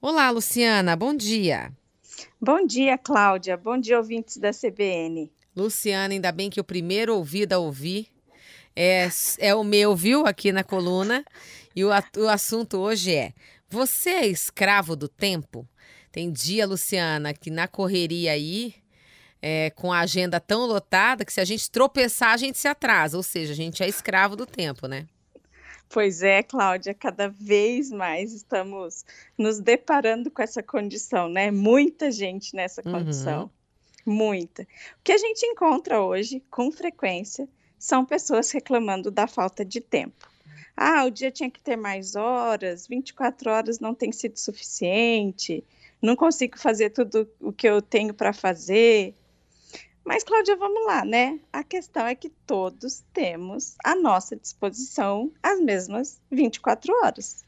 Olá, Luciana, bom dia. Bom dia, Cláudia. Bom dia, ouvintes da CBN. Luciana, ainda bem que o primeiro ouvido a ouvir é, é o meu, viu, aqui na coluna. E o, o assunto hoje é: Você é escravo do tempo? Tem dia, Luciana, que na correria aí, é, com a agenda tão lotada, que se a gente tropeçar, a gente se atrasa. Ou seja, a gente é escravo do tempo, né? Pois é, Cláudia, cada vez mais estamos nos deparando com essa condição, né? Muita gente nessa Uhum. condição, muita. O que a gente encontra hoje, com frequência, são pessoas reclamando da falta de tempo. Ah, o dia tinha que ter mais horas, 24 horas não tem sido suficiente, não consigo fazer tudo o que eu tenho para fazer. Mas, Cláudia, vamos lá, né? A questão é que todos temos à nossa disposição as mesmas 24 horas.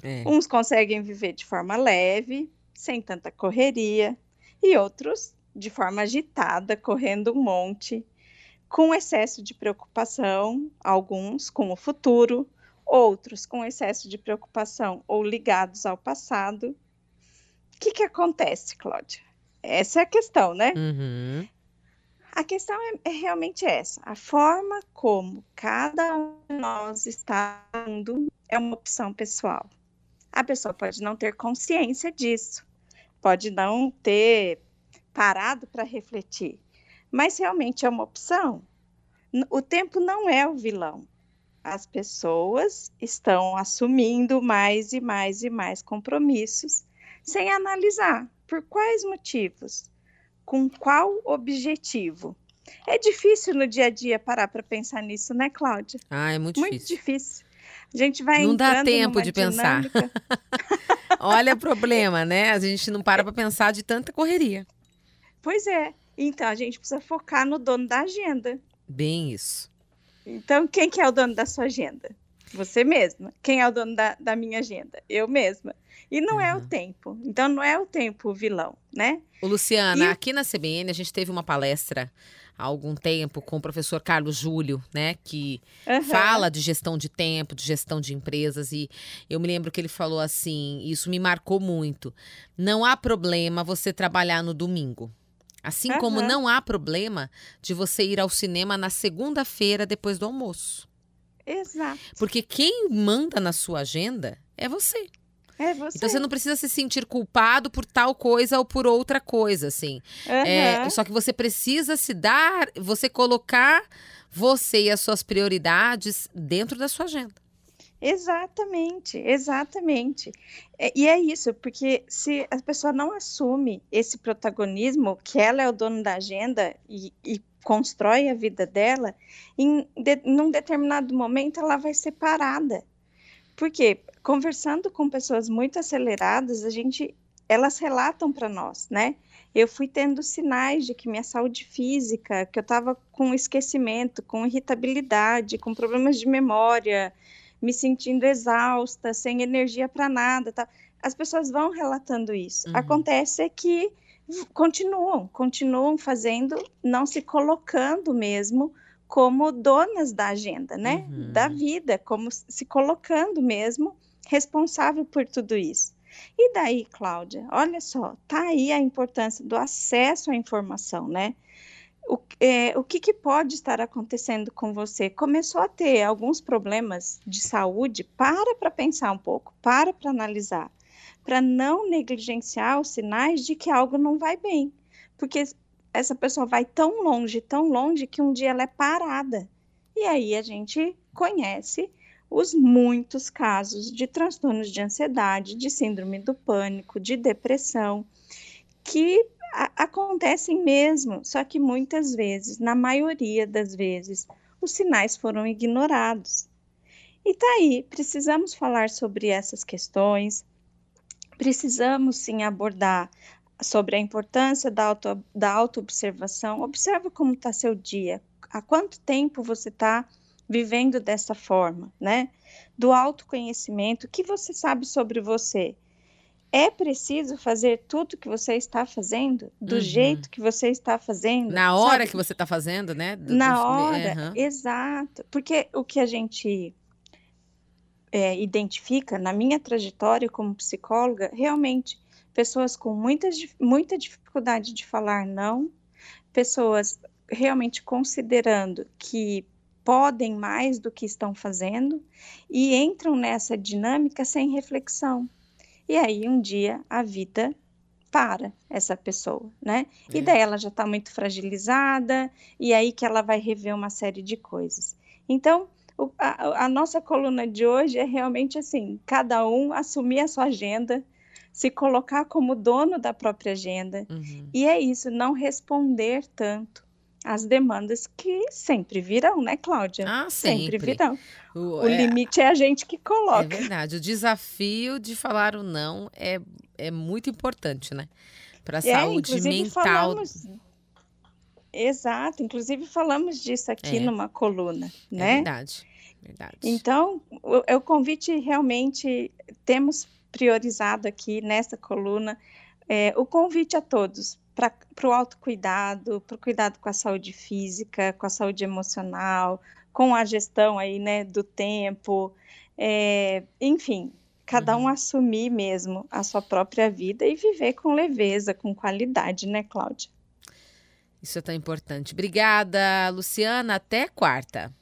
É. Uns conseguem viver de forma leve, sem tanta correria, e outros de forma agitada, correndo um monte, com excesso de preocupação, alguns com o futuro, outros com excesso de preocupação ou ligados ao passado. O que, que acontece, Cláudia? Essa é a questão, né? Uhum. A questão é, é realmente essa. A forma como cada um de nós está indo é uma opção pessoal. A pessoa pode não ter consciência disso, pode não ter parado para refletir, mas realmente é uma opção. O tempo não é o vilão. As pessoas estão assumindo mais e mais e mais compromissos sem analisar por quais motivos com qual objetivo? É difícil no dia a dia parar para pensar nisso, né, Cláudia? Ah, é muito, Muito difícil. difícil. A gente vai Não dá tempo de pensar. Olha o problema, né? A gente não para pra pensar de tanta correria. Pois é. Então a gente precisa focar no dono da agenda. Bem isso. Então, quem que é o dono da sua agenda? Você mesma. Quem é o dono da, da minha agenda? Eu mesma. E não é o Uhum. tempo. Então, não é o tempo o vilão, né? Ô, Luciana, E- aqui na CBN a gente teve uma palestra há algum tempo com o professor Carlos Júlio, né? Que Aham. fala de gestão de tempo, de gestão de empresas, e eu me lembro que ele falou assim: isso me marcou muito. Não há problema você trabalhar no domingo. Assim como Aham. não há problema de você ir ao cinema na segunda-feira depois do almoço. Exato. Porque quem manda na sua agenda é você. É você. Então você não precisa se sentir culpado por tal coisa ou por outra coisa, assim. É, Aham. só que você precisa se dar, você colocar você e as suas prioridades dentro da sua agenda. Exatamente, exatamente. É, E é isso, porque se a pessoa não assume esse protagonismo, que ela é o dono da agenda e, e constrói a vida dela, em de, determinado momento ela vai ser parada. Porque conversando com pessoas muito aceleradas, a gente, elas relatam para nós, né? Eu fui tendo sinais de que minha saúde física, que eu estava com esquecimento, com irritabilidade, com problemas de memória, me sentindo exausta, sem energia para nada. Tá? As pessoas vão relatando isso. Uhum. Acontece é que continuam, continuam fazendo, não se colocando mesmo como donas da agenda, né? Uhum. Da vida, como se colocando mesmo responsável por tudo isso. E daí, Cláudia, olha só, tá aí a importância do acesso à informação, né? O, é, o que, que pode estar acontecendo com você? Começou a ter alguns problemas de saúde? Para para pensar um pouco, para para analisar, para não negligenciar os sinais de que algo não vai bem, porque essa pessoa vai tão longe, tão longe que um dia ela é parada. E aí a gente conhece os muitos casos de transtornos de ansiedade, de síndrome do pânico, de depressão, que acontecem mesmo, só que muitas vezes, na maioria das vezes, os sinais foram ignorados. E tá aí, precisamos falar sobre essas questões, precisamos sim abordar sobre a importância da, auto, da autoobservação. Observa como está seu dia, há quanto tempo você está vivendo dessa forma, né? Do autoconhecimento, o que você sabe sobre você? É preciso fazer tudo que você está fazendo do Uhum. jeito que você está fazendo? Na hora sabe? que você está fazendo, né? Do- Na do- hora, Aham. exato. Porque o que a gente é, identifica na minha trajetória como psicóloga, realmente, pessoas com muita dificuldade de falar não, pessoas realmente considerando que podem mais do que estão fazendo e entram nessa dinâmica sem reflexão. E aí um dia a vida para essa pessoa, né? É. E daí ela já está muito fragilizada e aí que ela vai rever uma série de coisas. Então o, a, a nossa coluna de hoje é realmente assim: cada um assumir a sua agenda, se colocar como dono da própria agenda. Uhum. E é isso, não responder tanto as demandas que sempre virão, né, Cláudia? Ah, sempre. sempre virão. O, o é, limite é a gente que coloca. É verdade. O desafio de falar o não é, é muito importante, né? Para a é, saúde mental. Falamos... Exato. Inclusive falamos disso aqui é. numa coluna, é né? É verdade. verdade. Então, o, o convite realmente temos priorizado aqui nessa coluna é, o convite a todos para o autocuidado, para o cuidado com a saúde física, com a saúde emocional, com a gestão aí, né, do tempo, é, enfim, cada um uhum. assumir mesmo a sua própria vida e viver com leveza, com qualidade, né, Cláudia? Isso é tão importante. Obrigada, Luciana. Até quarta.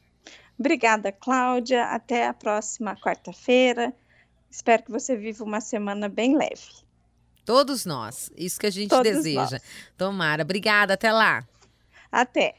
Obrigada, Cláudia. Até a próxima quarta-feira. Espero que você viva uma semana bem leve. Todos nós. Isso que a gente Todos deseja. Nós. Tomara. Obrigada. Até lá. Até.